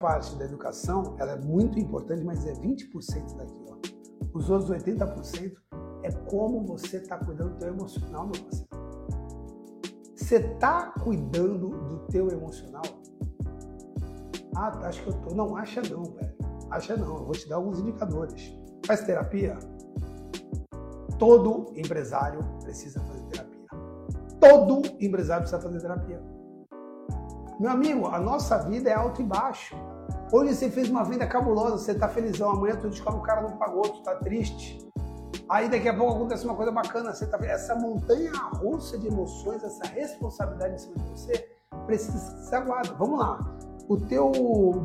parte da educação, ela é muito importante, mas é 20% daqui, ó. Os outros 80% é como você está cuidando do teu emocional, meu parceiro. Você está cuidando do teu emocional? Ah, tá, acho que eu tô. Não, acha não, velho. Acha não. Eu vou te dar alguns indicadores. Faz terapia? Todo empresário precisa fazer terapia. Todo empresário precisa fazer terapia. Meu amigo, a nossa vida é alto e baixo. Hoje você fez uma venda cabulosa, você está felizão, amanhã tu descobre que o cara não pagou, tu está triste. Aí daqui a pouco acontece uma coisa bacana, você tá essa montanha russa de emoções, essa responsabilidade em cima de você precisa ser aguada. Vamos lá. O teu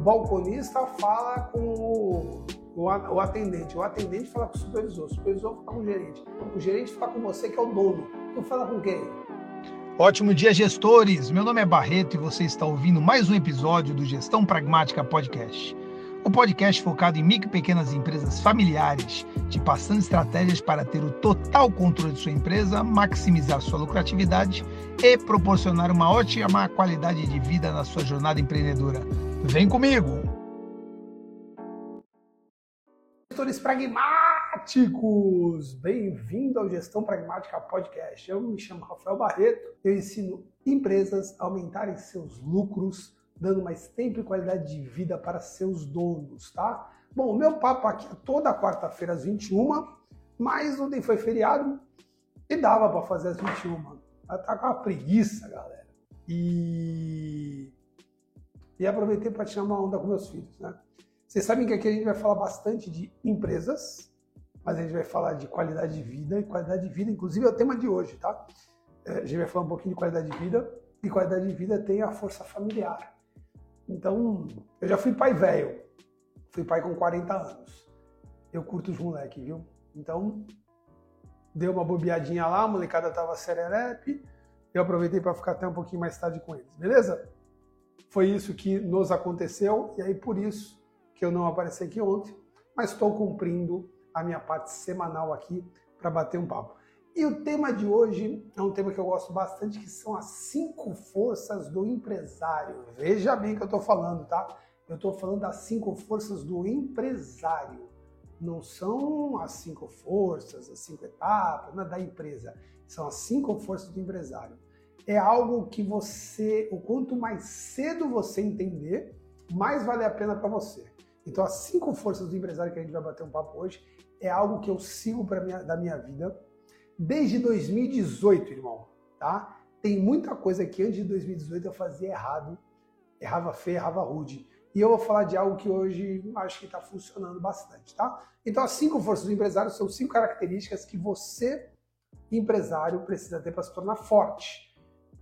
balconista fala com o, atendente, o atendente fala com o supervisor, o supervisor fala com o gerente, o gerente fala com você que é o dono. Tu fala com quem? Ótimo dia, gestores! Meu nome é Barreto e você está ouvindo mais um episódio do Gestão Pragmática Podcast. O podcast focado em micro e pequenas empresas familiares, te passando estratégias para ter o total controle de sua empresa, maximizar sua lucratividade e proporcionar uma ótima qualidade de vida na sua jornada empreendedora. Vem comigo! Gestores pragmáticos! Bem-vindo ao Gestão Pragmática Podcast. Eu me chamo Rafael Barreto, eu ensino empresas a aumentarem seus lucros, dando mais tempo e qualidade de vida para seus donos, tá? Bom, o meu papo aqui é toda quarta-feira às 21, mas ontem foi feriado e dava para fazer às 21. Mas tá com uma preguiça, galera. E, e aproveitei para tirar uma onda com meus filhos, né? Vocês sabem que aqui a gente vai falar bastante de empresas, mas a gente vai falar de qualidade de vida, e qualidade de vida, inclusive, é o tema de hoje, tá? É, a gente vai falar um pouquinho de qualidade de vida, e qualidade de vida tem a força familiar. Então, eu já fui pai velho, fui pai com 40 anos. Eu curto os moleques, viu? Então, deu uma bobeadinha lá, a molecada tava sererepe, eu aproveitei para ficar até um pouquinho mais tarde com eles, beleza? Foi isso que nos aconteceu, e aí por isso que eu não apareci aqui ontem, mas estou cumprindo a minha parte semanal aqui para bater um papo. E o tema de hoje é um tema que eu gosto bastante, que são as cinco forças do empresário. Veja bem que eu estou falando, tá? Eu estou falando das cinco forças do empresário. Não são as cinco forças, as cinco etapas não é da empresa. São as cinco forças do empresário. É algo que você, o quanto mais cedo você entender, mais vale a pena para você. Então, as cinco forças do empresário que a gente vai bater um papo hoje é algo que eu sigo minha, da minha vida desde 2018, irmão, tá? Tem muita coisa que antes de 2018 eu fazia errado, errava feio, errava rude. E eu vou falar de algo que hoje acho que está funcionando bastante, tá? Então, as cinco forças do empresário são cinco características que você, empresário, precisa ter para se tornar forte.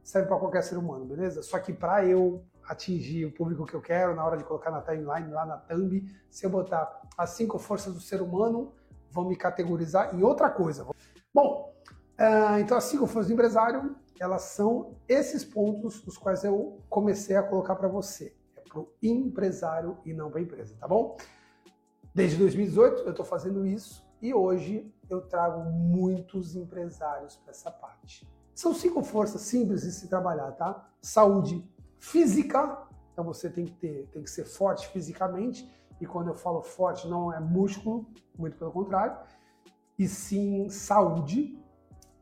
Serve para qualquer ser humano, beleza? Só que para eu atingir o público que eu quero na hora de colocar na timeline, lá na thumb. Se eu botar as cinco forças do ser humano, vão me categorizar em outra coisa. Bom, uh, então as cinco forças do empresário, elas são esses pontos dos quais eu comecei a colocar para você. É para o empresário e não para a empresa, tá bom? Desde 2018 eu estou fazendo isso e hoje eu trago muitos empresários para essa parte. São cinco forças simples de se trabalhar, tá? Saúde, física, então você tem que ter, tem que ser forte fisicamente, e quando eu falo forte não é músculo, muito pelo contrário, e sim saúde.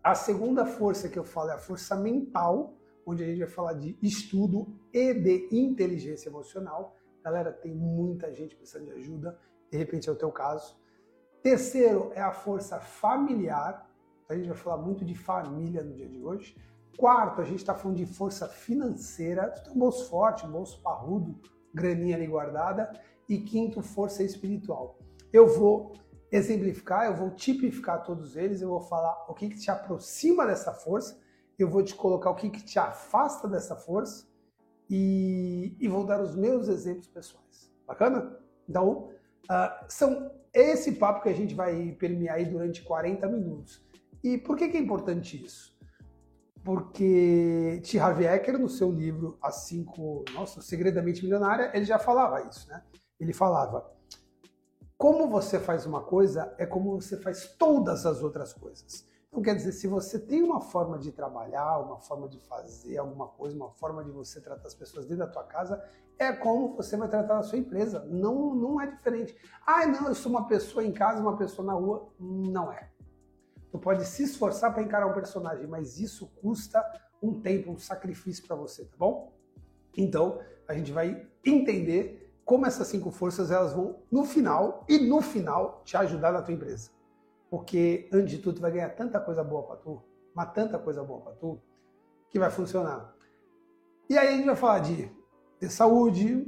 A segunda força que eu falo é a força mental, onde a gente vai falar de estudo e de inteligência emocional. Galera, tem muita gente precisando de ajuda, de repente é o teu caso. Terceiro é a força familiar. A gente vai falar muito de família no dia de hoje. Quarto, a gente está falando de força financeira, tu tem um bolso forte, um bolso parrudo, graninha ali guardada. E quinto, força espiritual. Eu vou exemplificar, eu vou tipificar todos eles, eu vou falar o que, que te aproxima dessa força, eu vou te colocar o que, que te afasta dessa força e, e vou dar os meus exemplos pessoais. Bacana? Então, uh, são esse papo que a gente vai permear aí durante 40 minutos. E por que, que é importante isso? porque T. Harv Eker, no seu livro As Cinco, nossa, Segredamente Milionária, ele já falava isso, né? Ele falava, como você faz uma coisa é como você faz todas as outras coisas. Então, quer dizer, se você tem uma forma de trabalhar, uma forma de fazer alguma coisa, uma forma de você tratar as pessoas dentro da tua casa, é como você vai tratar a sua empresa. Não, não é diferente. Ah, não, eu sou uma pessoa em casa, uma pessoa na rua. Não é. Tu pode se esforçar para encarar um personagem, mas isso custa um tempo, um sacrifício para você, tá bom? Então, a gente vai entender como essas cinco forças elas vão no final e no final te ajudar na tua empresa. Porque antes de tudo tu vai ganhar tanta coisa boa para tu, mas tanta coisa boa para tu, que vai funcionar. E aí a gente vai falar de ter saúde,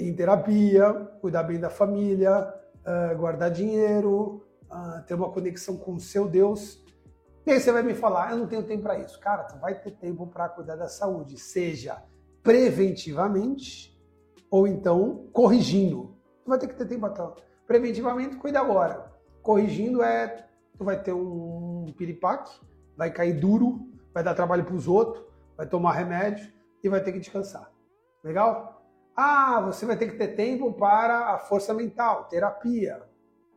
em terapia, cuidar bem da família, uh, guardar dinheiro, uh, ter uma conexão com o seu Deus. E aí você vai me falar, eu não tenho tempo para isso. Cara, tu vai ter tempo para cuidar da saúde, seja preventivamente ou então corrigindo. Tu vai ter que ter tempo para Preventivamente, cuida agora. Corrigindo é, tu vai ter um piripaque, vai cair duro, vai dar trabalho para os outros, vai tomar remédio e vai ter que descansar. Legal? Ah, você vai ter que ter tempo para a força mental, terapia.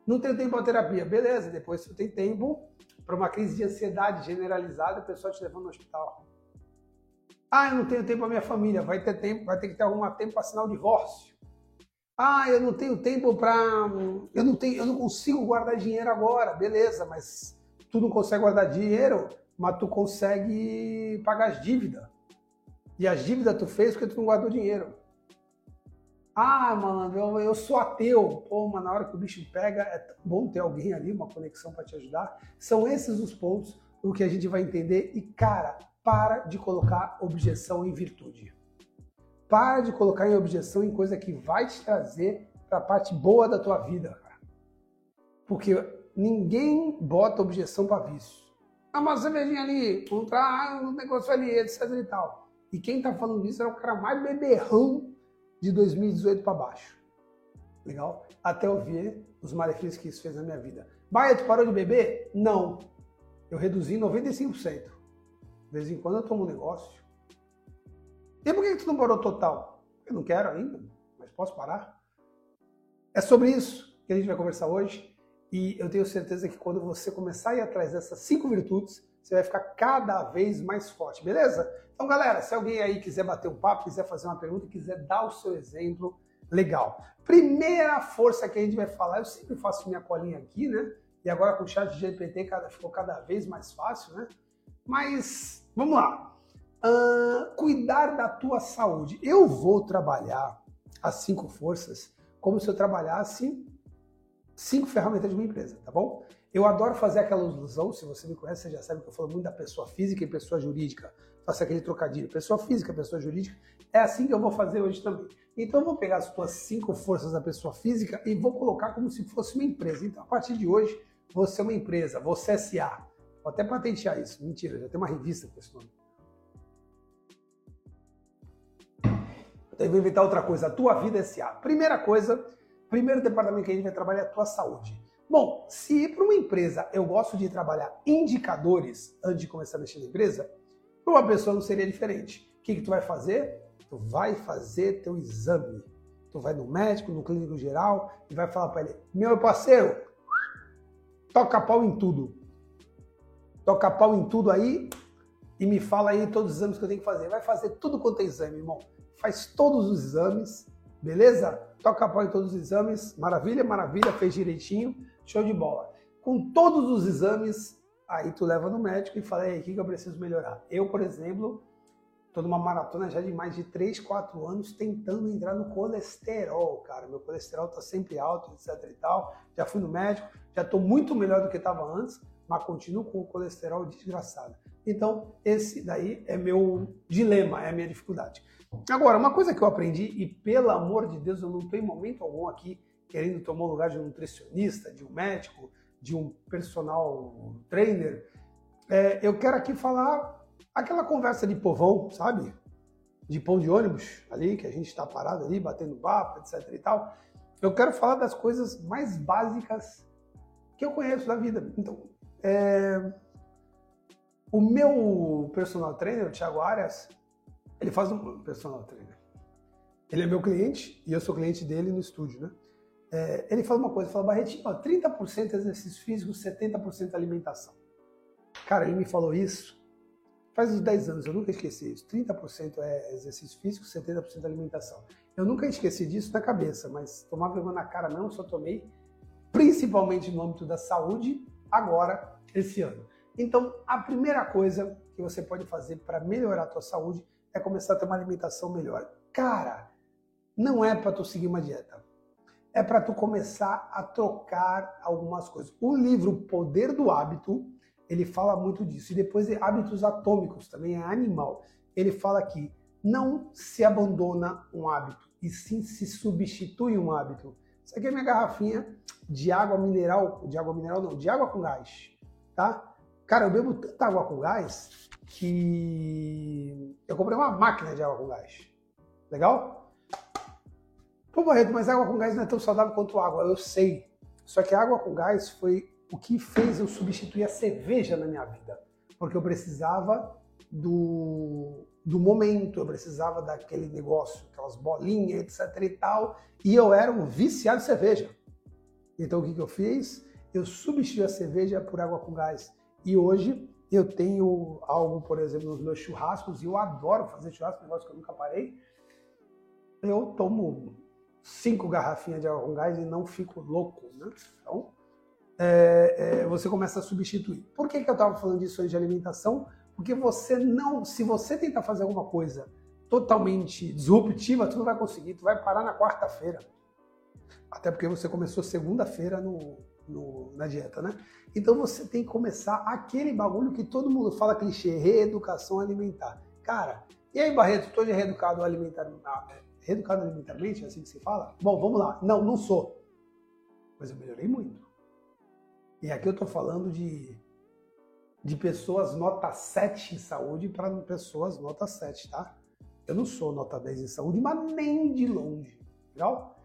Não tem tempo para terapia, beleza. Depois você tem tempo para uma crise de ansiedade generalizada, o pessoal te levando no hospital. Ah, eu não tenho tempo para minha família, vai ter tempo, vai ter que ter algum tempo para assinar o divórcio. Ah, eu não tenho tempo para, eu não tenho, eu não consigo guardar dinheiro agora, beleza? Mas tu não consegue guardar dinheiro, mas tu consegue pagar as dívidas. E as dívidas tu fez porque tu não guardou dinheiro. Ah, mano, eu, eu sou ateu. Pô, mas na hora que o bicho pega, é tão bom ter alguém ali, uma conexão para te ajudar. São esses os pontos o que a gente vai entender. E, cara, para de colocar objeção em virtude. Para de colocar em objeção em coisa que vai te trazer para a parte boa da tua vida, cara. Porque ninguém bota objeção para vício. Ah, uma cervejinha ali, comprar um negócio ali, etc e tal. E quem tá falando isso é o cara mais beberrão de 2018 para baixo. Legal? Até eu ver os malefícios que isso fez na minha vida. Baia, tu parou de beber? Não. Eu reduzi 95%. De vez em quando eu tomo um negócio. E por que tu não parou total? Eu não quero ainda, mas posso parar. É sobre isso que a gente vai conversar hoje. E eu tenho certeza que quando você começar a ir atrás dessas cinco virtudes, você vai ficar cada vez mais forte, beleza? Então, galera, se alguém aí quiser bater um papo, quiser fazer uma pergunta, quiser dar o seu exemplo, legal. Primeira força que a gente vai falar, eu sempre faço minha colinha aqui, né? E agora com o chat de GPT cada, ficou cada vez mais fácil, né? Mas vamos lá. Uh, cuidar da tua saúde. Eu vou trabalhar as cinco forças como se eu trabalhasse cinco ferramentas de uma empresa, tá bom? Eu adoro fazer aquela ilusão, se você me conhece, você já sabe que eu falo muito da pessoa física e pessoa jurídica faça aquele trocadilho. Pessoa física, pessoa jurídica. É assim que eu vou fazer hoje também. Então eu vou pegar as tuas cinco forças da pessoa física e vou colocar como se fosse uma empresa. Então, a partir de hoje, você é uma empresa, você é SA. Vou até patentear isso. Mentira, já tem uma revista com esse nome. Então, vou inventar outra coisa. A tua vida é SA. Primeira coisa, primeiro departamento que a gente vai trabalhar é a tua saúde. Bom, se para uma empresa eu gosto de trabalhar indicadores antes de começar a mexer na empresa, para uma pessoa não seria diferente. O que, que tu vai fazer? Tu vai fazer teu exame. Tu vai no médico, no clínico geral e vai falar para ele: meu parceiro, toca pau em tudo. Toca pau em tudo aí e me fala aí todos os exames que eu tenho que fazer. Vai fazer tudo quanto é exame, irmão. Faz todos os exames, beleza? Toca pau em todos os exames. Maravilha, maravilha, fez direitinho. Show de bola. Com todos os exames, Aí tu leva no médico e fala, ei, o que, eu preciso melhorar? Eu, por exemplo, estou numa maratona já de mais de 3, 4 anos tentando entrar no colesterol, cara. Meu colesterol está sempre alto, etc e tal. Já fui no médico, já estou muito melhor do que estava antes, mas continuo com o colesterol desgraçado. Então, esse daí é meu dilema, é a minha dificuldade. Agora, uma coisa que eu aprendi, e pelo amor de Deus, eu não estou em momento algum aqui querendo tomar o lugar de um nutricionista, de um médico, de um personal trainer, é, eu quero aqui falar aquela conversa de povão, sabe? De pão de ônibus ali, que a gente está parado ali, batendo papo, etc e tal. Eu quero falar das coisas mais básicas que eu conheço da vida. Então, é... o meu personal trainer, o Thiago Arias, ele faz um personal trainer. Ele é meu cliente e eu sou cliente dele no estúdio, né? é, ele fala uma coisa, fala, Barretinho, ó, 30% exercício físico, 70% alimentação. Cara, ele me falou isso faz uns 10 anos, eu nunca esqueci isso. 30% é exercício físico, 70% alimentação. Eu nunca esqueci disso na cabeça, mas tomar vergonha na cara não, só tomei, principalmente no âmbito da saúde, agora, esse ano. Então, a primeira coisa que você pode fazer para melhorar a tua saúde é começar a ter uma alimentação melhor. Cara, não é para tu seguir uma dieta. É para tu começar a trocar algumas coisas. O livro Poder do Hábito, ele fala muito disso. E depois de hábitos atômicos, também é animal. Ele fala que não se abandona um hábito, e sim se substitui um hábito. Isso aqui é minha garrafinha de água mineral, de água mineral não, de água com gás, tá? Cara, eu bebo tanta água com gás que eu comprei uma máquina de água com gás. Legal? Pô, Barreto, mas água com gás não é tão saudável quanto água. Eu sei. Só que a água com gás foi o que fez eu substituir a cerveja na minha vida. Porque eu precisava do, do momento, eu precisava daquele negócio, aquelas bolinhas, etc e tal. E eu era um viciado de cerveja. Então o que, que eu fiz? Eu substituí a cerveja por água com gás. E hoje eu tenho algo, por exemplo, nos meus churrascos, e eu adoro fazer churrasco, negócio que eu nunca parei. Eu tomo cinco garrafinhas de água com gás e não fico louco, né? Então, é, é, você começa a substituir. Por que, que eu estava falando disso aí de alimentação? Porque você não, se você tentar fazer alguma coisa totalmente disruptiva, tu não vai conseguir, tu vai parar na quarta-feira. Até porque você começou segunda-feira no, no, na dieta, né? Então você tem que começar aquele bagulho que todo mundo fala clichê, reeducação alimentar. Cara, e aí, Barreto, estou de reeducado alimentar, ah, reeducado alimentarmente, é assim que se fala? Bom, vamos lá. Não, não sou. Mas eu melhorei muito. E aqui eu estou falando de, de pessoas nota 7 em saúde para pessoas nota 7, tá? Eu não sou nota 10 em saúde, mas nem de longe. Legal?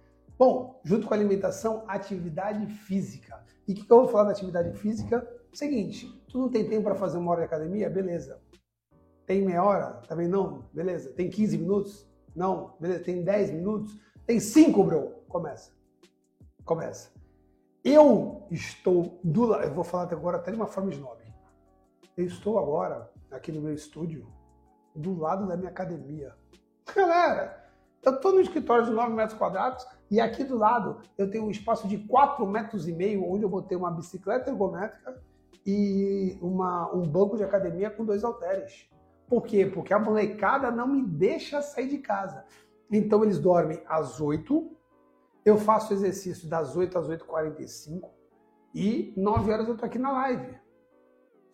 Bom, junto com a alimentação, atividade física. E o que, que, eu vou falar da atividade física? Seguinte, tu não tem tempo para fazer uma hora de academia? Beleza. Tem meia hora? Também não? Beleza. Tem 15 minutos? Não? Beleza. Tem 10 minutos? Tem 5, bro? Começa. Começa. Eu estou do lado, eu vou falar agora até de uma forma snob. Eu estou agora aqui no meu estúdio, do lado da minha academia. Galera, eu estou no escritório de 9 metros quadrados e aqui do lado eu tenho um espaço de 4 metros e meio, onde eu botei uma bicicleta ergométrica e uma, um banco de academia com dois halteres. Por quê? Porque a molecada não me deixa sair de casa. Então eles dormem às 8, eu faço exercício das 8 às 8h45 e 9 horas eu tô aqui na live.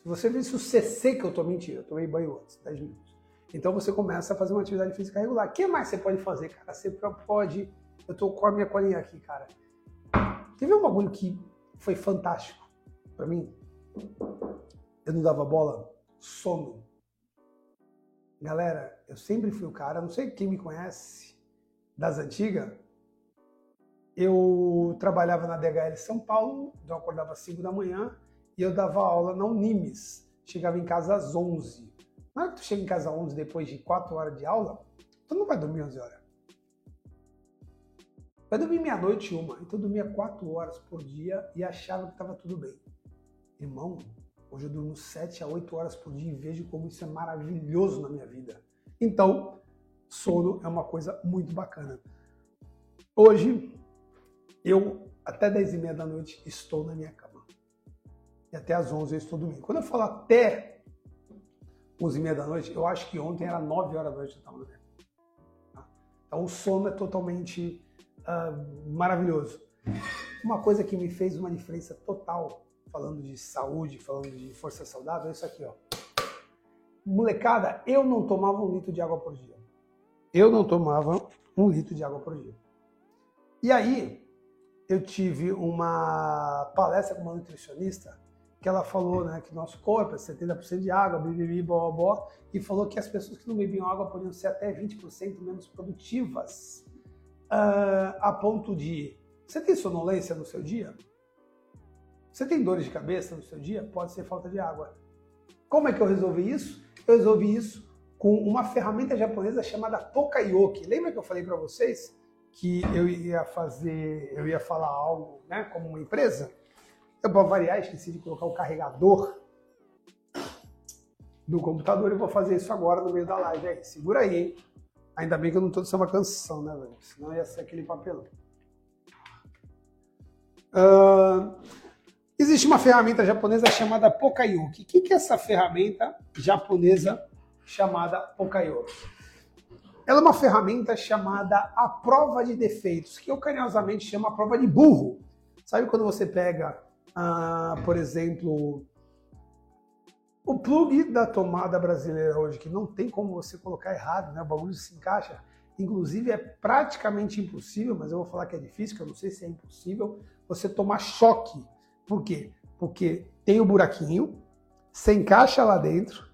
Se você vê se o CC que eu tô mentindo, eu tomei banho antes, 10 minutos. Então você começa a fazer uma atividade física regular. O que mais você pode fazer, cara? Você pode. Eu tô com a minha colinha aqui, cara. Teve um bagulho que foi fantástico para mim. Eu não dava bola. Sono. Galera, eu sempre fui o cara, não sei quem me conhece das antigas, eu trabalhava na DHL São Paulo, então eu acordava às 5 da manhã e eu dava aula na Unimes. Chegava em casa às 11. Na hora que tu chega em casa às 11 depois de 4 horas de aula, tu não vai dormir 11 horas. Vai dormir meia-noite uma. Então eu dormia 4 horas por dia e achava que estava tudo bem. Irmão, hoje eu durmo 7 a 8 horas por dia e vejo como isso é maravilhoso na minha vida. Então, sono é uma coisa muito bacana. Hoje, eu, até 10 e meia da noite, estou na minha cama. E até às 11 eu estou dormindo. Quando eu falo até 11 e meia da noite, eu acho que ontem era 9 horas da noite eu estava dormindo. Tá? Então o sono é totalmente uh, maravilhoso. Uma coisa que me fez uma diferença total, falando de saúde, falando de força saudável, é isso aqui, ó. Molecada, eu não tomava um litro de água por dia. Eu não tomava um litro de água por dia. E aí, eu tive uma palestra com uma nutricionista que ela falou né, que nosso corpo é 70% de água, bibibi, blá, blá, e falou que as pessoas que não bebiam água podiam ser até 20% menos produtivas, uh, a ponto de... Você tem sonolência no seu dia? Você tem dores de cabeça no seu dia? Pode ser falta de água. Como é que eu resolvi isso? Eu resolvi isso com uma ferramenta japonesa chamada Tokayoki. Lembra que eu falei para vocês que eu ia fazer, eu ia falar algo, né, como uma empresa, eu para variar esqueci de colocar o carregador do computador e vou fazer isso agora no meio da live aí. Segura aí, hein? Ainda bem que eu não tô de samba canção, né, velho? Senão ia ser aquele papelão. Uh, existe uma ferramenta japonesa chamada Pokayoki. O que, que é essa ferramenta japonesa chamada Pokayoki? Ela é uma ferramenta chamada a prova de defeitos, que eu carinhosamente chamo a prova de burro. Sabe quando você pega, ah, por exemplo, o plug da tomada brasileira hoje, que não tem como você colocar errado, né? O bagulho se encaixa. Inclusive é praticamente impossível, mas eu vou falar que é difícil, que eu não sei se é impossível, você tomar choque. Por quê? Porque tem o buraquinho, você encaixa lá dentro,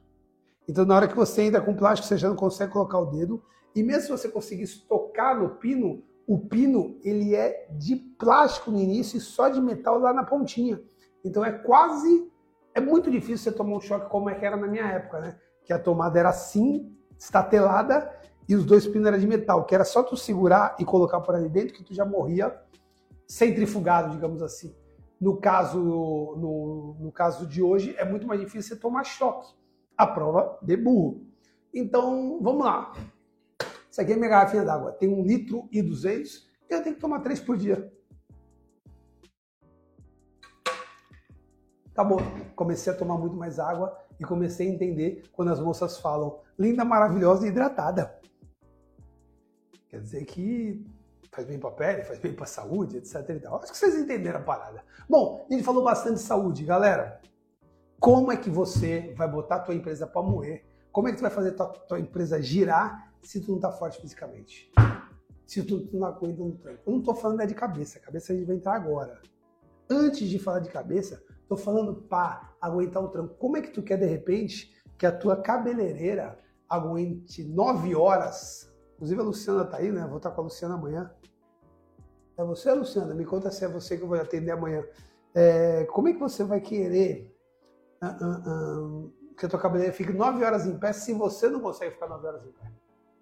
então na hora que você entra com plástico, você já não consegue colocar o dedo, e mesmo se você conseguisse tocar no pino, o pino ele é de plástico no início e só de metal lá na pontinha. Então é quase, é muito difícil você tomar um choque como é que era na minha época, né? Que a tomada era assim, estatelada, e os dois pinos eram de metal, que era só tu segurar e colocar por ali dentro que tu já morria centrifugado, digamos assim. No caso, no, no caso de hoje, é muito mais difícil você tomar choque. A prova de burro. Então, vamos lá. Isso aqui é minha garrafinha d'água. Tem um litro e duzentos e eu tenho que tomar três por dia. Acabou. Comecei a tomar muito mais água e comecei a entender quando as moças falam linda, maravilhosa e hidratada. Quer dizer que faz bem para a pele, faz bem para a saúde, etc. Acho que vocês entenderam a parada. Bom, a gente falou bastante de saúde, galera. Como é que você vai botar a tua empresa para moer? Como é que tu vai fazer a tua, tua empresa girar se tu não tá forte fisicamente. Se tu, tu não aguenta no tranco. Eu não tô falando é de cabeça, a cabeça a gente vai entrar agora. Antes de falar de cabeça, tô falando para aguentar o tranco. Como é que tu quer, de repente, que a tua cabeleireira aguente nove horas? Inclusive a Luciana tá aí, né? Vou estar com a Luciana amanhã. É você, Luciana? Me conta se é você que eu vou atender amanhã. É, como é que você vai querer uh, uh, uh, que a tua cabeleireira fique nove horas em pé se você não consegue ficar nove horas em pé?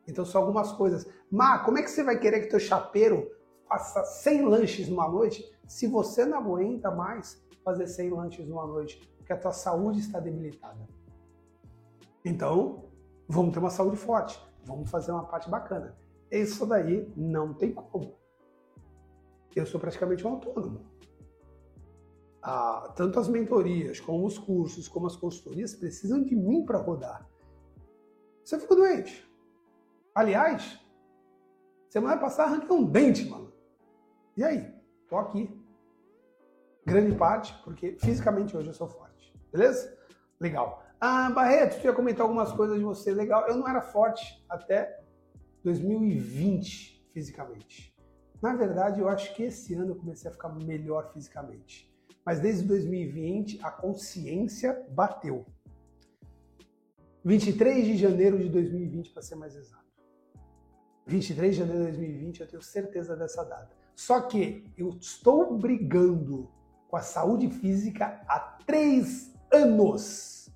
Então são algumas coisas. Mas como é que você vai querer que teu chapeiro faça 100 lanches numa noite se você não aguenta mais fazer 100 lanches numa noite? Porque a tua saúde está debilitada. Então, vamos ter uma saúde forte. Vamos fazer uma parte bacana. Isso daí não tem como. Eu sou praticamente um autônomo. Ah, tanto as mentorias, como os cursos, como as consultorias precisam de mim para rodar. Você ficou doente. Aliás, semana passada arranquei um dente, mano. E aí? Tô aqui. Grande parte, porque fisicamente hoje eu sou forte. Beleza? Legal. Ah, Barreto, tu ia comentar algumas coisas de você. Legal. Eu não era forte até 2020, fisicamente. Na verdade, eu acho que esse ano eu comecei a ficar melhor fisicamente. Mas desde 2020, a consciência bateu. 23 de janeiro de 2020, para ser mais exato. 23 de janeiro de 2020, eu tenho certeza dessa data. Só que eu estou brigando com a saúde física há três anos.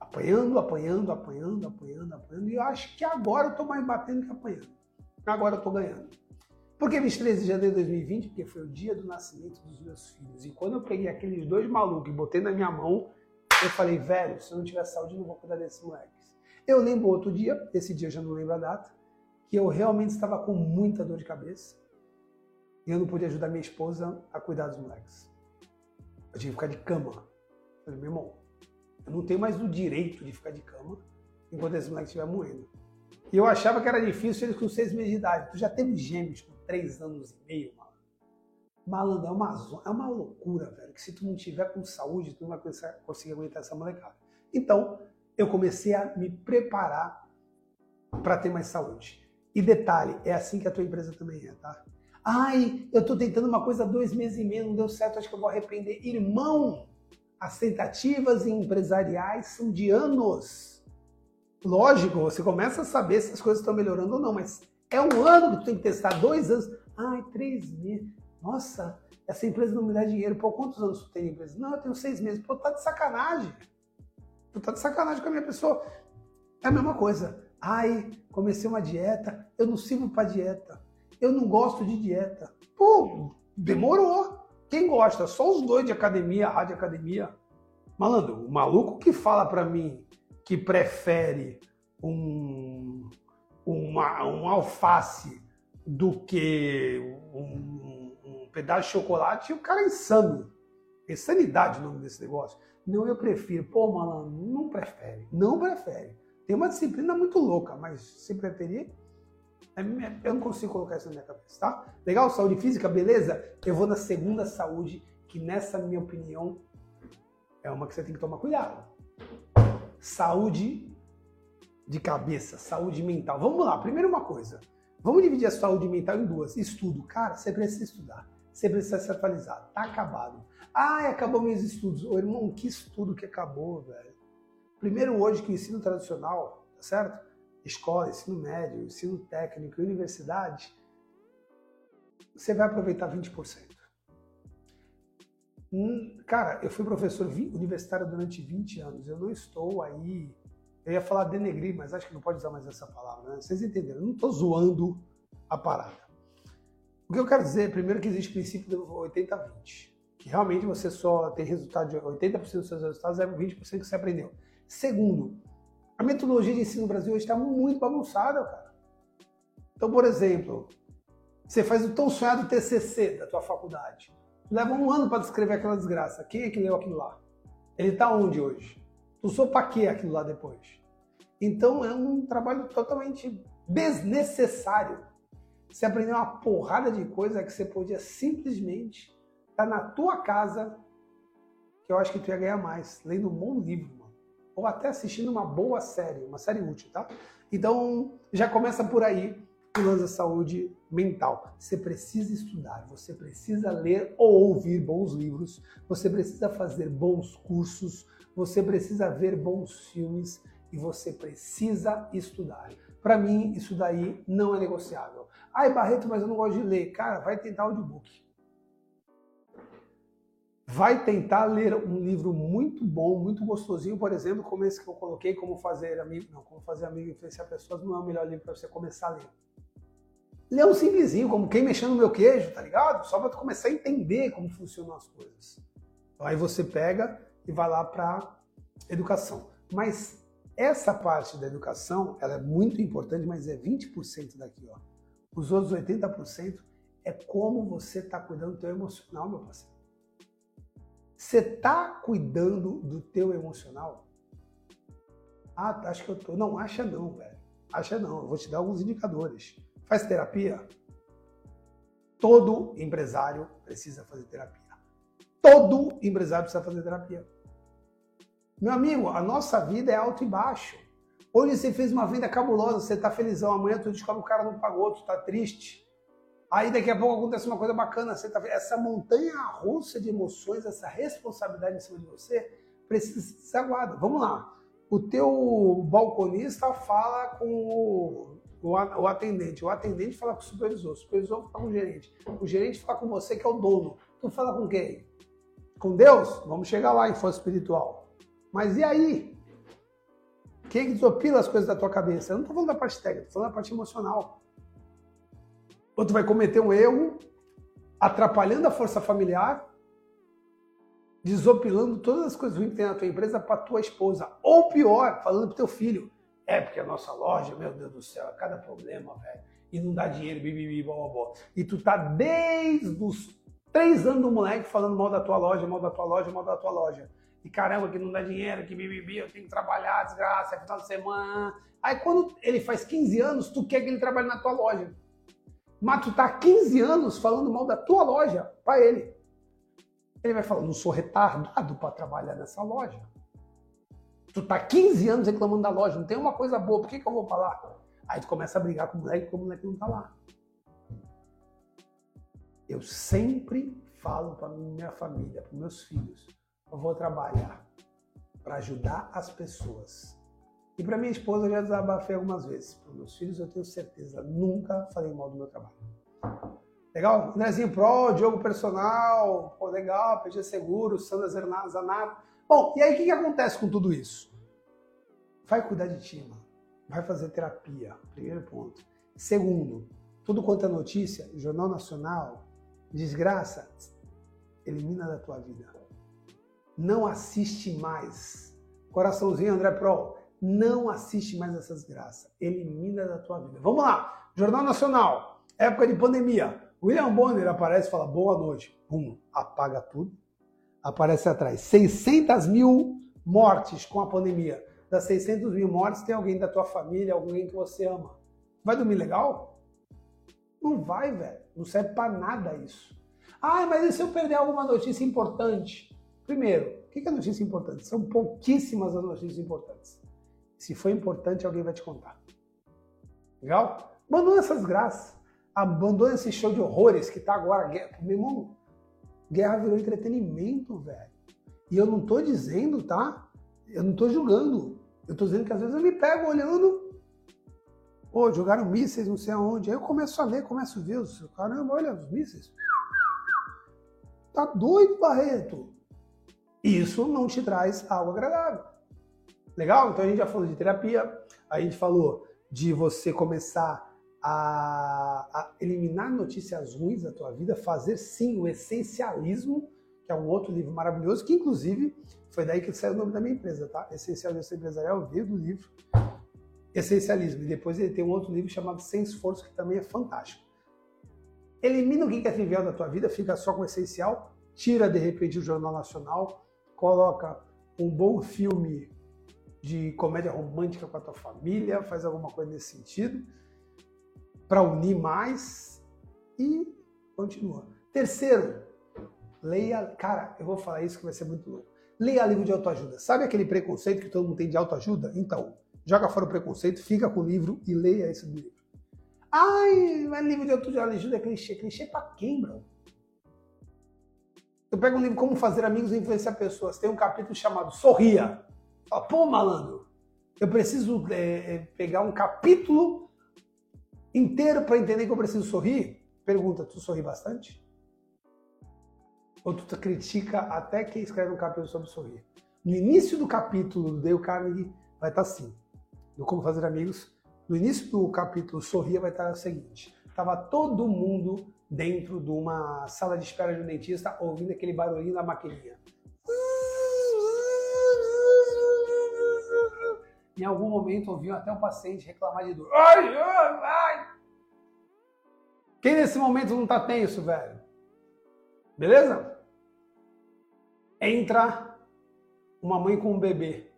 Apanhando, apanhando, apanhando, apanhando, apanhando. E eu acho que agora eu estou mais batendo que apanhando. Agora eu estou ganhando. Por que 23 de janeiro de 2020? Porque foi o dia do nascimento dos meus filhos. E quando eu peguei aqueles dois malucos e botei na minha mão, eu falei, velho, se eu não tiver saúde, eu não vou cuidar desses moleques. Eu lembro outro dia, esse dia eu já não lembro a data, que eu realmente estava com muita dor de cabeça e eu não podia ajudar minha esposa a cuidar dos moleques. Eu tinha que ficar de cama. Eu falei, meu irmão, eu não tenho mais o direito de ficar de cama enquanto esse moleque estiver morrendo. E eu achava que era difícil eles com seis meses de idade. Tu já teve gêmeos com três anos e meio, mano. Malandro, é uma, é uma loucura, velho, que se tu não tiver com saúde, tu não vai conseguir aguentar essa molecada. Então, eu comecei a me preparar para ter mais saúde. E detalhe, é assim que a tua empresa também é, tá? Ai, eu estou tentando uma coisa há dois meses e meio, não deu certo, acho que eu vou arrepender. Irmão, as tentativas empresariais são de anos. Lógico, você começa a saber se as coisas estão melhorando ou não, mas é um ano que tu tem que testar, dois anos. Ai, três meses. Nossa, essa empresa não me dá dinheiro. Pô, quantos anos tu tem empresa? Não, eu tenho seis meses. Pô, tá de sacanagem. Tu tá de sacanagem com a minha pessoa. É a mesma coisa. Ai, comecei uma dieta, eu não sirvo para dieta. Eu não gosto de dieta. Pô, demorou. Quem gosta? Só os dois de academia, rádio academia. Malandro, o maluco que fala para mim que prefere um, uma, um alface do que um, um, pedaço de chocolate, o cara é insano. É insanidade o nome desse negócio. Não, eu prefiro. Pô, malandro, não prefere. Não prefere. Tem uma disciplina muito louca, mas se preferir, eu não consigo colocar isso na minha cabeça, tá? Legal? Saúde física, beleza? Eu vou na segunda saúde, que nessa minha opinião é uma que você tem que tomar cuidado. Saúde de cabeça, saúde mental. Vamos lá, primeiro uma coisa. Vamos dividir a saúde mental em duas. Estudo. Cara, você precisa estudar. Você precisa se atualizar. Tá acabado. Ah, acabou meus estudos. Ô, irmão, que estudo que acabou, velho. Primeiro hoje que o ensino tradicional, tá certo? Escola, ensino médio, ensino técnico e universidade, você vai aproveitar 20%. Hum, cara, eu fui professor universitário durante 20 anos. Eu não estou aí. Eu ia falar denegrir, mas acho que não pode usar mais essa palavra, né? Vocês entenderam? Eu não estou zoando a parada. O que eu quero dizer, primeiro, que existe o princípio do 80-20. Que realmente você só tem resultado de 80% dos seus resultados, é 20% que você aprendeu. Segundo, a metodologia de ensino no Brasil hoje está muito bagunçada, cara. Então, por exemplo, você faz o tão sonhado TCC da tua faculdade leva um ano para descrever aquela desgraça. Quem é que leu aquilo lá? Ele está onde hoje? Tu sou para quê aquilo lá depois? Então é um trabalho totalmente desnecessário. Você aprendeu uma porrada de coisa que você podia simplesmente estar tá na tua casa, que eu acho que tu ia ganhar mais, lendo um bom livro. Ou até assistindo uma boa série, uma série útil, tá? Então já começa por aí o da saúde mental. Você precisa estudar, você precisa ler ou ouvir bons livros, você precisa fazer bons cursos, você precisa ver bons filmes e você precisa estudar. Para mim, isso daí não é negociável. Ai, Barreto, mas eu não gosto de ler. Cara, vai tentar audiobook. Vai tentar ler um livro muito bom, muito gostosinho, por exemplo, como esse que eu coloquei, Como Fazer Amigo, não, Como Fazer Amigo Influenciar Pessoas, não é o melhor livro para você começar a ler. É um simplesinho, como quem mexendo no meu queijo, tá ligado? Só para começar a entender como funcionam as coisas. Aí você pega e vai lá para educação. Mas essa parte da educação, ela é muito importante, mas é 20% daqui, ó. Os outros 80% é como você está cuidando do teu emocional, meu parceiro. Você está cuidando do teu emocional? Ah, acho que eu tô. Não, acha não, velho. Acha não. Eu vou te dar alguns indicadores. Faz terapia? Todo empresário precisa fazer terapia. Todo empresário precisa fazer terapia. Meu amigo, a nossa vida é alto e baixo. Hoje você fez uma venda cabulosa, você está felizão, amanhã tu descobre que o cara não pagou, tu está triste. Aí daqui a pouco acontece uma coisa bacana, você tá... essa montanha russa de emoções, essa responsabilidade em cima de você, precisa ser aguada. Vamos lá. O teu balconista fala com o atendente. O atendente fala com o supervisor, o supervisor fala com o gerente. O gerente fala com você, que é o dono. Tu fala com quem? Com Deus? Vamos chegar lá em força espiritual. Mas e aí? Quem que desopila as coisas da tua cabeça? Eu não estou falando da parte técnica, estou falando da parte emocional. Ou tu vai cometer um erro atrapalhando a força familiar, desopilando todas as coisas ruins que tem na tua empresa para tua esposa. Ou pior, falando para teu filho. É porque a nossa loja, meu Deus do céu, é cada problema, velho. E não dá dinheiro, bibibi, blá, E tu tá desde os três anos do moleque falando mal da tua loja, mal da tua loja, mal da tua loja. E caramba, que não dá dinheiro, que bibibi, eu tenho que trabalhar, desgraça, é final de semana. Aí quando ele faz 15 anos, tu quer que ele trabalhe na tua loja. Tu tá 15 anos falando mal da tua loja para ele. Ele vai falar, não sou retardado para trabalhar nessa loja. Tu tá 15 anos reclamando da loja, não tem uma coisa boa, por que, que eu vou falar? Aí tu começa a brigar com o moleque porque o moleque não tá lá. Eu sempre falo para minha família, para meus filhos, eu vou trabalhar para ajudar as pessoas. E para minha esposa eu já desabafei algumas vezes. Para meus filhos eu tenho certeza, nunca falei mal do meu trabalho. Legal? Andrezinho Pro, Diogo Personal, pô, legal, PG Seguro, Sandra Zanato. Bom, e aí o que, que acontece com tudo isso? Vai cuidar de ti, mano. Vai fazer terapia, primeiro ponto. Segundo, tudo quanto é notícia, Jornal Nacional, desgraça, elimina da tua vida. Não assiste mais. Coraçãozinho, André Pro. Não assiste mais essas graças. Elimina da tua vida. Vamos lá. Jornal Nacional. Época de pandemia. William Bonner aparece e fala boa noite. Pum, apaga tudo. Aparece atrás. 600 mil mortes com a pandemia. Das 600 mil mortes, tem alguém da tua família, alguém que você ama. Vai dormir legal? Não vai, velho. Não serve para nada isso. Ah, mas e se eu perder alguma notícia importante? Primeiro, o que é notícia importante? São pouquíssimas as notícias importantes. Se for importante, alguém vai te contar. Legal? Abandona essas graças. Abandona esse show de horrores que tá agora. Meu irmão, guerra virou entretenimento, velho. E eu não tô dizendo, tá? Eu não tô julgando. Eu tô dizendo que às vezes eu me pego olhando Pô, jogaram mísseis não sei aonde. Aí eu começo a ler, começo a ver os. Caramba, olha os mísseis. Tá doido, Barreto? Isso não te traz algo agradável. Legal? Então a gente já falou de terapia, a gente falou de você começar a, a eliminar notícias ruins da tua vida, fazer sim o essencialismo, que é um outro livro maravilhoso, que inclusive foi daí que saiu o nome da minha empresa, tá? Essencialismo Empresarial veio do livro essencialismo. E depois ele tem um outro livro chamado Sem Esforço, que também é fantástico. Elimina o que é trivial da tua vida, fica só com o essencial, tira de repente o Jornal Nacional, coloca um bom filme de comédia romântica com a tua família, faz alguma coisa nesse sentido, para unir mais e continua. Terceiro, leia. Cara, eu vou falar isso que vai ser muito louco. Leia livro de autoajuda. Sabe aquele preconceito que todo mundo tem de autoajuda? Então, joga fora o preconceito, fica com o livro e leia esse livro. Ai, mas livro de autoajuda é clichê. Clichê pra quem, bro? Eu pego um livro Como Fazer Amigos e Influenciar Pessoas. Tem um capítulo chamado Sorria. Fala, pô, malandro, eu preciso é, é pegar um capítulo inteiro para entender que eu preciso sorrir? Pergunta, tu sorri bastante? Ou tu critica até quem escreve um capítulo sobre sorrir? No início do capítulo do Dale Carnegie vai estar tá assim do Como Fazer Amigos, no início do capítulo Sorria vai estar o seguinte: estava todo mundo dentro de uma sala de espera de um dentista ouvindo aquele barulhinho da maquininha. Em algum momento ouviu até o paciente reclamar de dor. Ai, ai, ai. Quem nesse momento não tá tenso, velho? Beleza? Entra uma mãe com um bebê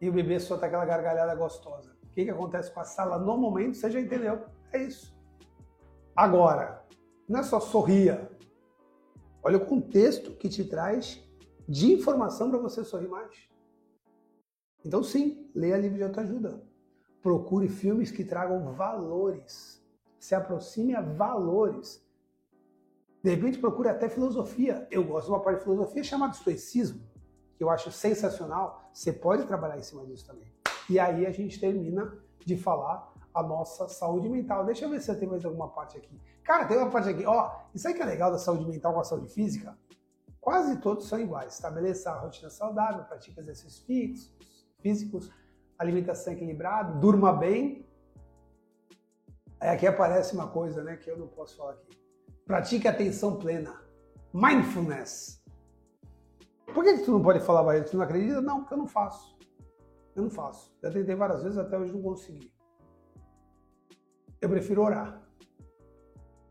e o bebê solta aquela gargalhada gostosa. O que, que acontece com a sala no momento? Você já entendeu. É isso. Agora, não é só sorria. Olha o contexto que te traz de informação para você sorrir mais. Então, sim, leia livro de autoajuda. Procure filmes que tragam valores. Se aproxime a valores. De repente, procure até filosofia. Eu gosto de uma parte de filosofia chamada estoicismo que eu acho sensacional, você pode trabalhar em cima disso também. E aí a gente termina de falar a nossa saúde mental. Deixa eu ver se tem mais alguma parte aqui. Cara, tem uma parte aqui, ó, isso aí que é legal da saúde mental com a saúde física? Quase todos são iguais. Estabeleça a rotina saudável, pratique exercícios fixos, físicos, alimentação equilibrada, durma bem. Aí aqui aparece uma coisa, né, que eu não posso falar aqui. Pratique atenção plena. Mindfulness. Por que, tu não pode falar Barreto? Tu não acredita? Não, porque eu não faço. Eu não faço. Já tentei várias vezes, até hoje não consegui. Eu prefiro orar.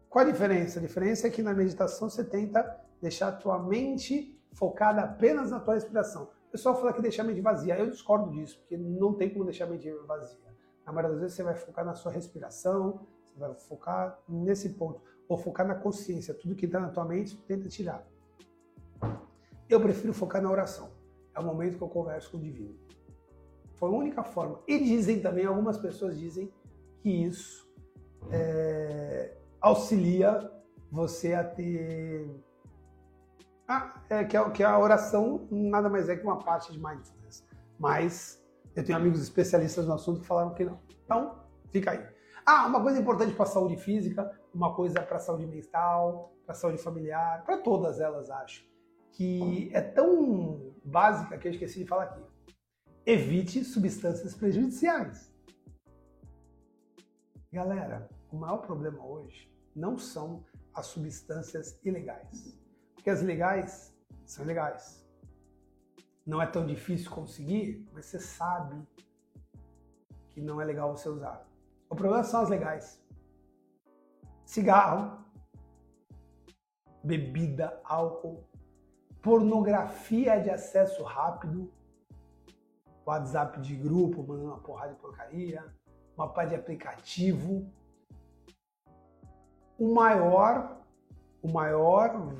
Qual a diferença? A diferença é que na meditação você tenta deixar a tua mente focada apenas na tua respiração. O pessoal fala que deixar a mente vazia. Eu discordo disso, porque não tem como deixar a mente vazia. Na maioria das vezes você vai focar na sua respiração, você vai focar nesse ponto. Ou focar na consciência. Tudo que está na tua mente, tenta tirar. Eu prefiro focar na oração. É o momento que eu converso com o divino. Foi a única forma. E dizem também, algumas pessoas dizem que isso é, auxilia você a ter. Ah, é, que, a, que a oração nada mais é que uma parte de mindfulness. Mas eu tenho amigos especialistas no assunto que falaram que não. Então, fica aí. Ah, uma coisa importante para a saúde física, uma coisa para a saúde mental, para a saúde familiar, para todas elas, acho que é tão básica que eu esqueci de falar aqui. Evite substâncias prejudiciais. Galera, o maior problema hoje não são as substâncias ilegais. As legais são legais. Não é tão difícil conseguir, mas você sabe que não é legal você usar. O problema são as legais. Cigarro, bebida, álcool, pornografia de acesso rápido, WhatsApp de grupo, mandando uma porrada de porcaria, uma parte de aplicativo. O maior, o maior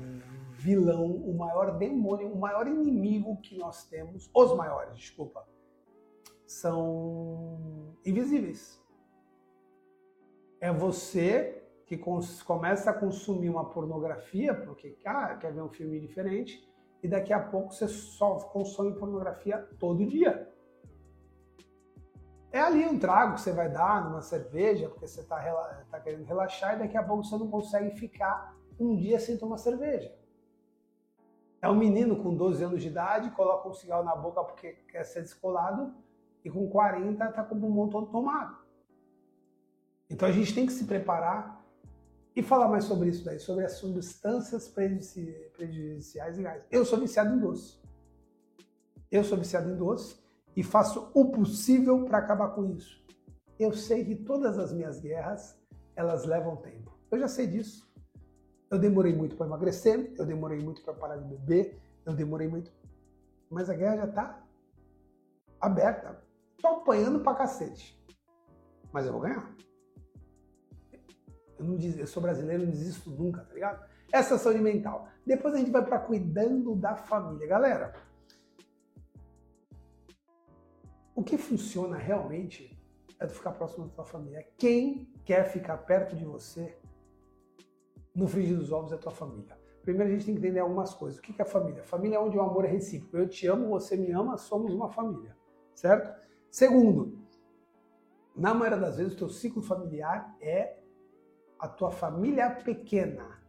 vilão, o maior demônio, o maior inimigo que nós temos, os maiores, desculpa, são invisíveis. É você que começa a consumir uma pornografia porque ah, quer ver um filme diferente e daqui a pouco você só consome pornografia todo dia. É ali um trago que você vai dar numa cerveja porque você está tá querendo relaxar e daqui a pouco você não consegue ficar um dia sem tomar cerveja. É um menino com 12 anos de idade, coloca um cigarro na boca porque quer ser descolado, e com 40 está com o pulmão todo tomado. Então a gente tem que se preparar e falar mais sobre isso daí, sobre as substâncias prejudiciais e gás. Eu sou viciado em doce. Eu sou viciado em doce e faço o possível para acabar com isso. Eu sei que todas as minhas guerras, elas levam tempo. Eu já sei disso. Eu demorei muito para emagrecer, eu demorei muito para parar de beber, eu demorei muito. Mas a guerra já está aberta. Estou apanhando pra cacete. Mas eu vou ganhar. Eu, não, eu sou brasileiro, não desisto nunca, tá ligado? Essa é saúde mental. Depois a gente vai para cuidando da família. Galera, o que funciona realmente é tu ficar próximo da tua família. Quem quer ficar perto de você no frigir dos ovos é tua família. Primeiro a gente tem que entender algumas coisas. O que é família? Família é onde o amor é recíproco. Eu te amo, você me ama, somos uma família. Certo? Segundo, na maioria das vezes o teu ciclo familiar é a tua família pequena.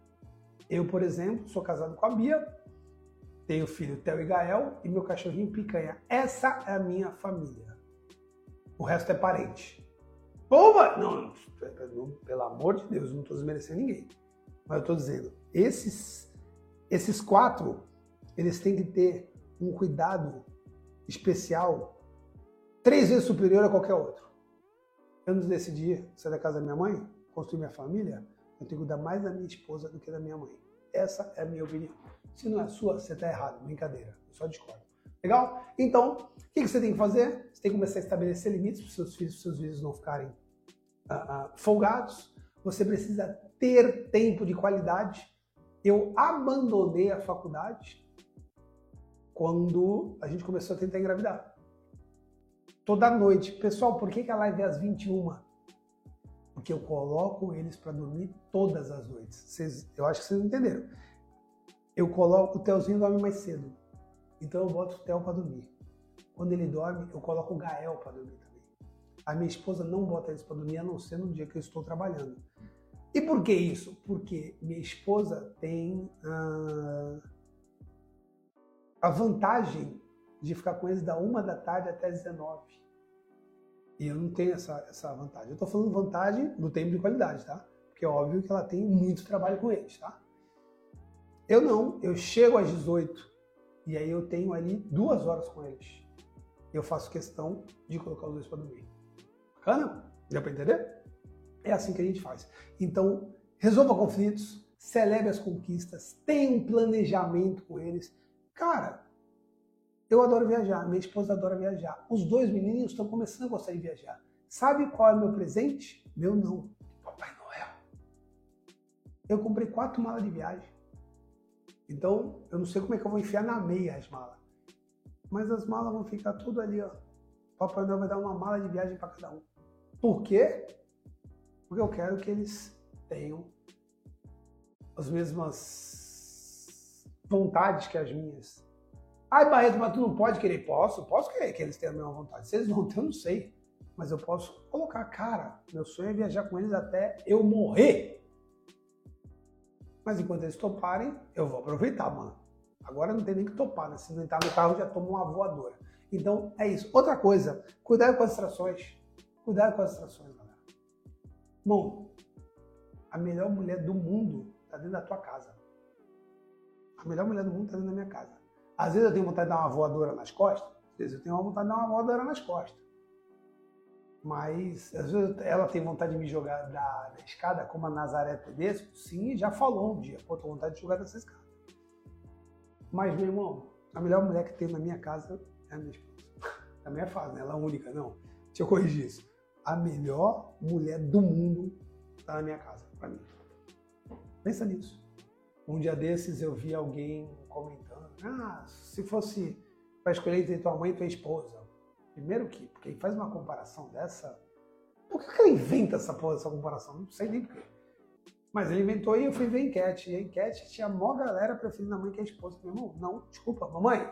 Eu, por exemplo, sou casado com a Bia, tenho filho Theo e Gael e meu cachorrinho Picanha. Essa é a minha família. O resto é parente. Oba! Não, pelo amor de Deus, não estou desmerecendo ninguém. Mas eu estou dizendo, esses, esses quatro, eles têm que ter um cuidado especial três vezes superior a qualquer outro. Eu não decidi sair da casa da minha mãe, construir minha família, eu tenho que cuidar mais da minha esposa do que da minha mãe. Essa é a minha opinião. Se não é sua, você está errado. Brincadeira. Eu só discordo. Legal? Então, o que você tem que fazer? Você tem que começar a estabelecer limites para os seus filhos, para os seus filhos não ficarem uh, uh, folgados. Você precisa ter tempo de qualidade. Eu abandonei a faculdade quando a gente começou a tentar engravidar. Toda noite. Pessoal, por que, a live é às 21? Porque eu coloco eles para dormir todas as noites. Vocês, eu acho que vocês entenderam. Eu coloco o Telzinho dorme mais cedo. Então eu boto o Tel para dormir. Quando ele dorme, eu coloco o Gael para dormir também. A minha esposa não bota eles para dormir, a não ser no dia que eu estou trabalhando. E por que isso? Porque minha esposa tem uh, a vantagem de ficar com eles da uma da tarde até 19. E eu não tenho essa, essa vantagem. Eu estou falando vantagem do tempo de qualidade, tá? Porque é óbvio que ela tem muito trabalho com eles, tá? Eu não, eu chego às 18 e aí eu tenho ali duas horas com eles. Eu faço questão de colocar os dois para dormir. Bacana? Deu para entender? É assim que a gente faz. Então, resolva conflitos, celebre as conquistas, tenha um planejamento com eles. Cara, eu adoro viajar, minha esposa adora viajar. Os dois menininhos estão começando a gostar de viajar. Sabe qual é o meu presente? Meu não. Papai Noel. Eu comprei quatro malas de viagem. Então, eu não sei como é que eu vou enfiar na meia as malas. Mas as malas vão ficar tudo ali, ó. Papai Noel vai dar uma mala de viagem para cada um. Por quê? Porque eu quero que eles tenham as mesmas vontades que as minhas. Ai, Barreto, mas tu não pode querer? Posso, posso querer que eles tenham a mesma vontade. Se eles vão ter, eu não sei. Mas eu posso colocar, cara, meu sonho é viajar com eles até eu morrer. Mas enquanto eles toparem, eu vou aproveitar, mano. Agora não tem nem que topar, né? Se não entrar no carro, já toma uma voadora. Então, é isso. Outra coisa, cuidado com as distrações. Cuidado com as distrações, galera. Bom, a melhor mulher do mundo está dentro da tua casa. A melhor mulher do mundo está dentro da minha casa. Às vezes eu tenho vontade de dar uma voadora nas costas, às vezes eu tenho vontade de dar uma voadora nas costas. Mas às vezes ela tem vontade de me jogar da, da escada, como a Nazaré Tedesco, sim, já falou um dia, pô, tô vontade de jogar dessa escada. Mas, meu irmão, a melhor mulher que tem na minha casa é a minha esposa. Também é fácil, né? Ela é única, não. Deixa eu corrigir isso. A melhor mulher do mundo está na minha casa, para mim. Pensa nisso. Um dia desses eu vi alguém comentando: ah, se fosse para escolher entre tua mãe e tua esposa. Primeiro que, porque ele faz uma comparação dessa. Por que ele inventa essa, essa comparação? Não sei nem porquê. Mas ele inventou e eu fui ver a enquete. E a enquete tinha a maior galera preferindo a mãe que a esposa. Meu irmão, não, desculpa, mamãe,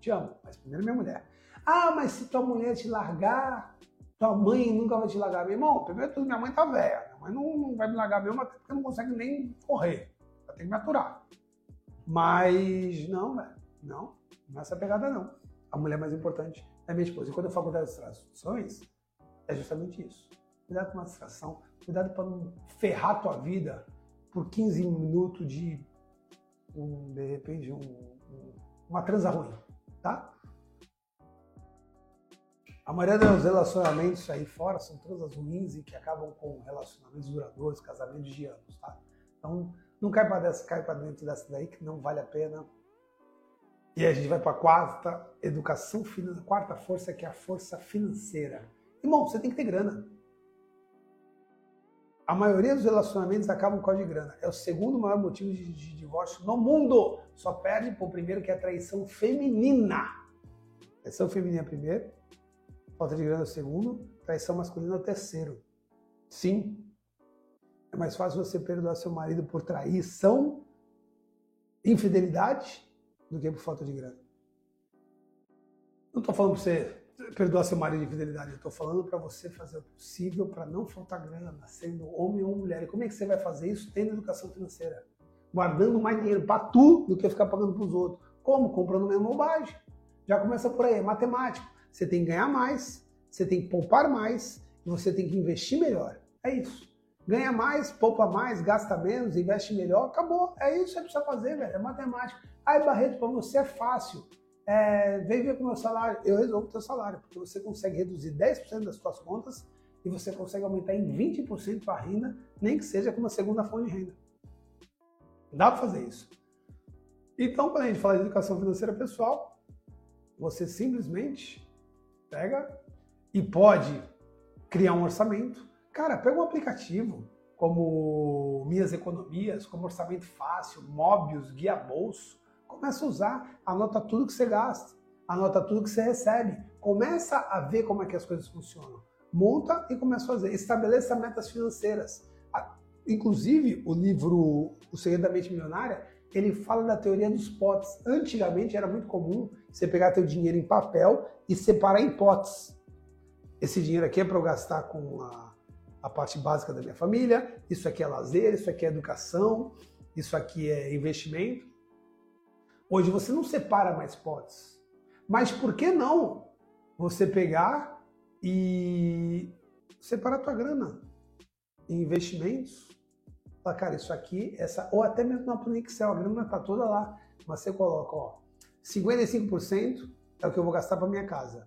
te amo, mas primeiro minha mulher. Ah, mas se tua mulher te largar, tua mãe nunca vai te largar. Meu irmão, primeiro tudo, minha mãe tá velha. Minha mãe não, não vai me largar mesmo, até porque não consegue nem correr. Vai ter que me aturar. Mas não, velho. Não, não é essa pegada não. A mulher mais importante é minha esposa. E quando eu falo das distrações, é justamente isso. Cuidado com a distração, cuidado para não ferrar tua vida por 15 minutos de, um, de repente, um, um, uma transa ruim, tá? A maioria dos relacionamentos aí fora são transas ruins e que acabam com relacionamentos duradouros, casamentos de anos, tá? Então, não cai para dessa, cai para dentro dessa daí que não vale a pena. E a gente vai para a quarta, educação financeira, quarta força que é a força financeira. Irmão, você tem que ter grana. A maioria dos relacionamentos acabam com a de grana. É o segundo maior motivo de, de divórcio no mundo. Só perde para o primeiro, que é a traição feminina. Traição feminina primeiro, falta de grana é o segundo, traição masculina é o terceiro. Sim, é mais fácil você perdoar seu marido por traição, infidelidade, do que por falta de grana. Não estou falando para você perdoar seu marido de infidelidade, eu estou falando para você fazer o possível para não faltar grana, sendo homem ou mulher. E como é que você vai fazer isso? Tendo educação financeira. Guardando mais dinheiro para tu do que ficar pagando para os outros. Como? Comprando mesmo bobagem. Já começa por aí, é matemático. Você tem que ganhar mais, você tem que poupar mais e você tem que investir melhor. É isso. Ganha mais, poupa mais, gasta menos, investe melhor, acabou. É isso que você precisa fazer, velho. É matemática. Aí, Barreto, para você é fácil é, vem ver com o meu salário, eu resolvo o teu salário, porque você consegue reduzir 10% das suas contas e você consegue aumentar em 20% a renda, nem que seja com uma segunda fonte de renda. Dá para fazer isso. Então, quando a gente fala de educação financeira pessoal, você simplesmente pega e pode criar um orçamento. Cara, pega um aplicativo como Minhas Economias, como Orçamento Fácil, Mobius, Guia Bolso, Começa a usar, anota tudo que você gasta, anota tudo que você recebe. Começa a ver como é que as coisas funcionam. Monta e começa a fazer. Estabeleça metas financeiras. Inclusive, o livro O Segredo da Mente Milionária, ele fala da teoria dos potes. Antigamente era muito comum você pegar teu dinheiro em papel e separar em potes. Esse dinheiro aqui é para eu gastar com a, a parte básica da minha família, isso aqui é lazer, isso aqui é educação, isso aqui é investimento. Hoje você não separa mais potes. Mas por que não você pegar e separar tua grana em investimentos? Fala, cara, isso aqui, essa, ou até mesmo na planilha Excel, a grana tá toda lá. Mas você coloca, ó, 55% é o que eu vou gastar para minha casa.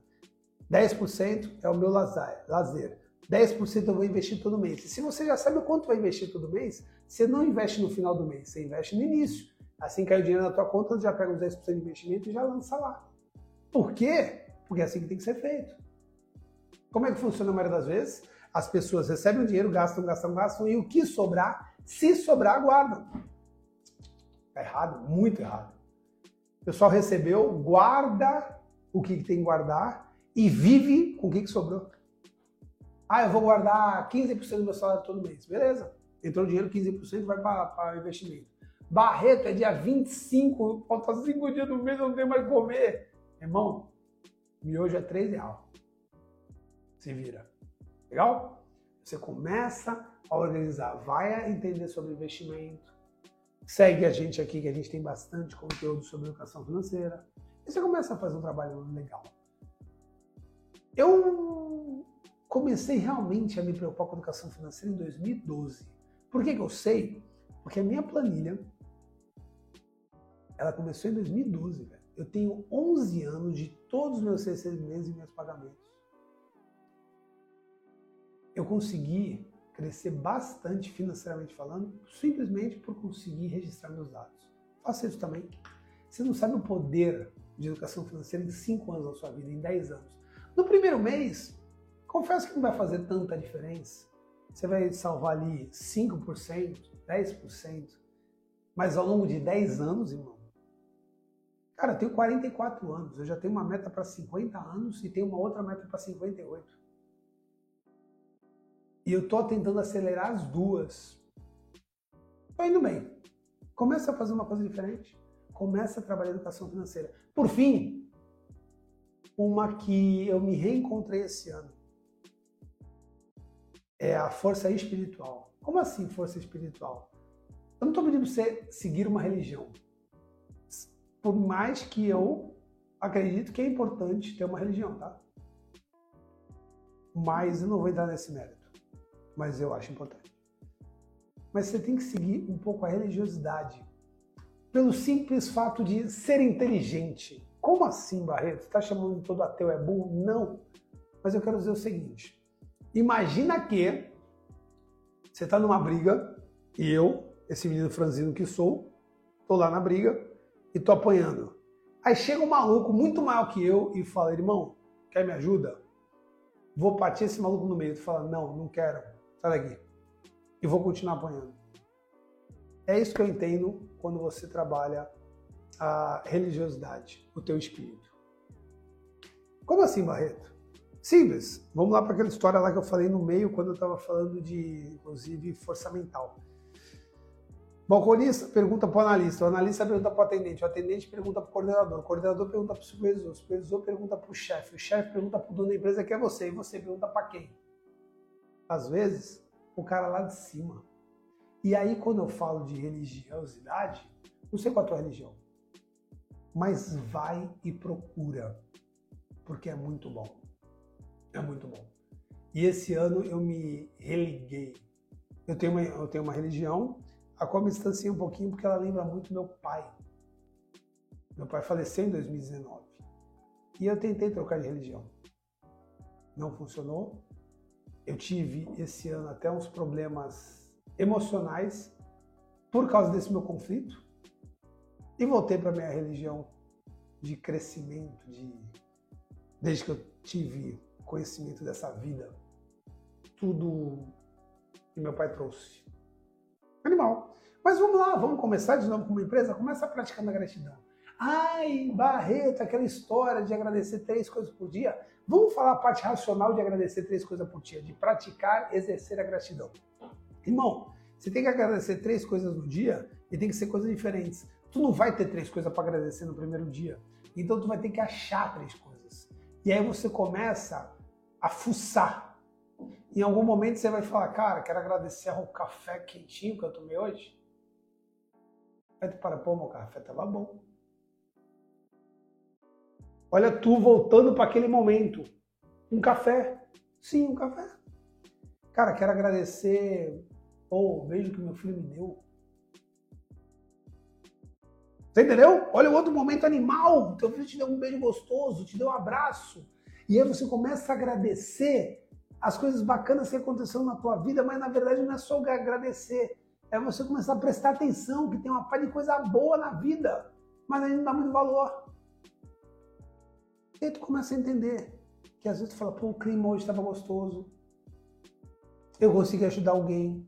10% é o meu lazer, lazer. 10% eu vou investir todo mês. E se você já sabe o quanto vai investir todo mês, você não investe no final do mês, você investe no início. Assim que cai o dinheiro na tua conta, você já pega os 10% de investimento e já lança lá. Por quê? Porque é assim que tem que ser feito. Como é que funciona a maioria das vezes? As pessoas recebem o dinheiro, gastam, gastam, gastam, e o que sobrar, se sobrar, guardam. Tá errado, muito errado. O pessoal recebeu, guarda o que tem que guardar e vive com o que sobrou. Ah, eu vou guardar 15% do meu salário todo mês. Beleza. Entrou o dinheiro, 15% vai para investimento. Barreto é dia 25, falta 5 dias do mês, eu não tenho mais comer. Irmão, miojo é 3 reais. Se vira. Legal? Você começa a organizar, vai entender sobre investimento, segue a gente aqui que a gente tem bastante conteúdo sobre educação financeira. E você começa a fazer um trabalho legal. Eu comecei realmente a me preocupar com educação financeira em 2012. Por que, que eu sei? Porque a minha planilha ela começou em 2012, velho. Eu tenho 11 anos de todos os meus recebimentos e meus pagamentos. Eu consegui crescer bastante financeiramente falando, simplesmente por conseguir registrar meus dados. Faça isso também. Você não sabe o poder de educação financeira em 5 anos da sua vida, em 10 anos. No primeiro mês, confesso que não vai fazer tanta diferença. Você vai salvar ali 5%, 10%. Mas ao longo de 10 anos, irmão, cara, eu tenho 44 anos, eu já tenho uma meta para 50 anos e tenho uma outra meta para 58. E eu tô tentando acelerar as duas. Tô indo bem. Começa a fazer uma coisa diferente. Começa a trabalhar educação financeira. Por fim, uma que eu me reencontrei esse ano é a força espiritual. Como assim força espiritual? Eu não estou pedindo para você seguir uma religião. Por mais que eu acredito que é importante ter uma religião, tá? Mas eu não vou entrar nesse mérito. Mas eu acho importante. Mas você tem que seguir um pouco a religiosidade. Pelo simples fato de ser inteligente. Como assim, Barreto? Você está chamando todo ateu é burro? Não. Mas eu quero dizer o seguinte. Imagina que você está numa briga e eu, esse menino franzino que sou, tô lá na briga e tô apanhando. Aí chega um maluco muito maior que eu e fala, irmão, quer me ajuda? Vou partir esse maluco no meio. Tu fala, não, não quero, sai daqui. E vou continuar apanhando. É isso que eu entendo quando você trabalha a religiosidade, o teu espírito. Como assim, Barreto? Simples. Vamos lá para aquela história lá que eu falei no meio quando eu estava falando de, inclusive, força mental. Balconista pergunta para o analista, o analista pergunta para o atendente, o atendente pergunta para o coordenador, o coordenador pergunta para o supervisor, o supervisor pergunta para o chefe, o chefe pergunta para o dono da empresa que é você, e você pergunta para quem? Às vezes, o cara lá de cima. E aí, quando eu falo de religiosidade, não sei qual é a tua religião, mas vai e procura, porque é muito bom. É muito bom. E esse ano eu me religuei. Eu tenho uma, eu tenho uma religião a qual me distanciei um pouquinho porque ela lembra muito meu pai. Meu pai faleceu em 2019. E eu tentei trocar de religião. Não funcionou. Eu tive esse ano até uns problemas emocionais por causa desse meu conflito. E voltei para minha religião de crescimento, de desde que eu tive conhecimento dessa vida, tudo que meu pai trouxe. Animal. Mas vamos lá, vamos começar de novo com uma empresa? Começa praticando a gratidão. Ai, Barreto, aquela história de agradecer três coisas por dia. Vamos falar a parte racional de agradecer três coisas por dia, de praticar, exercer a gratidão. Irmão, você tem que agradecer três coisas no dia e tem que ser coisas diferentes. Tu não vai ter três coisas para agradecer no primeiro dia. Então tu vai ter que achar três coisas. E aí você começa a fuçar. Em algum momento você vai falar, cara, quero agradecer ao café quentinho que eu tomei hoje. Aí tu para, pô, meu café tava bom. Olha tu voltando para aquele momento. Um café. Sim, um café. Cara, quero agradecer o beijo que meu filho me deu. Você entendeu? Olha o outro momento animal. Teu filho te deu um beijo gostoso, te deu um abraço. E aí você começa a agradecer as coisas bacanas que aconteceram na tua vida, mas na verdade não é só agradecer, é você começar a prestar atenção que tem uma parte de coisa boa na vida, mas ainda não dá muito valor. E aí tu começa a entender que às vezes tu fala, pô, o clima hoje estava gostoso, eu consegui ajudar alguém.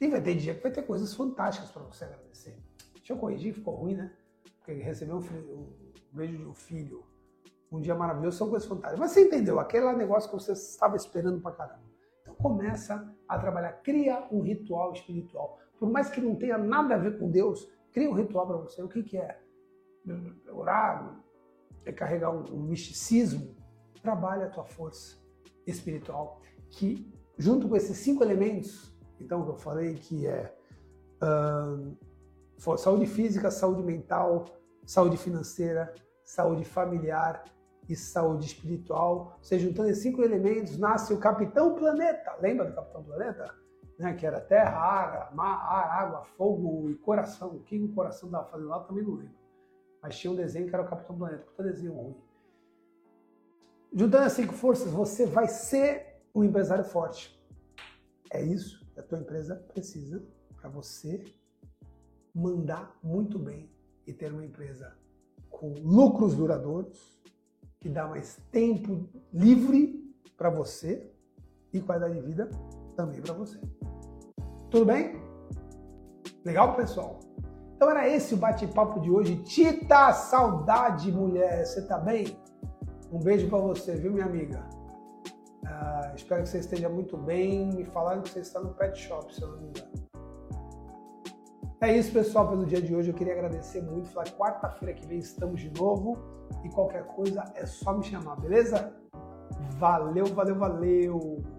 E vai ter dia que vai ter coisas fantásticas para você agradecer. Deixa eu corrigir, ficou ruim, né? Porque receber um, filho, um beijo de um filho, um dia maravilhoso, são coisas fantásticas. Mas você entendeu, aquele negócio que você estava esperando pra caramba. Então começa a trabalhar, cria um ritual espiritual. Por mais que não tenha nada a ver com Deus, cria um ritual para você. O que, que é? Orar, é carregar um, um misticismo. Trabalha a tua força espiritual, que junto com esses cinco elementos, então que eu falei que é uh, saúde física, saúde mental, saúde financeira, saúde familiar e saúde espiritual. Você juntando esses cinco elementos, nasce o Capitão Planeta. Lembra do Capitão Planeta? Né? Que era terra, água, mar, ar, água, fogo e coração. O que o coração estava fazendo lá também não lembro. Mas tinha um desenho que era o Capitão Planeta, puta desenho ruim. Juntando as cinco forças, você vai ser um empresário forte. É isso que a tua empresa precisa para você mandar muito bem e ter uma empresa com lucros duradouros, que dá mais tempo livre para você e qualidade de vida também para você. Tudo bem? Legal, pessoal? Então era esse o bate-papo de hoje. Tita, saudade, mulher. Você tá bem? Um beijo para você, viu, minha amiga? Ah, espero que você esteja muito bem. Me falaram que você está no pet shop, se eu não me engano. É isso, pessoal, pelo dia de hoje. Eu queria agradecer muito. Falar quarta-feira que vem estamos de novo. E qualquer coisa é só me chamar, beleza? Valeu, valeu, valeu!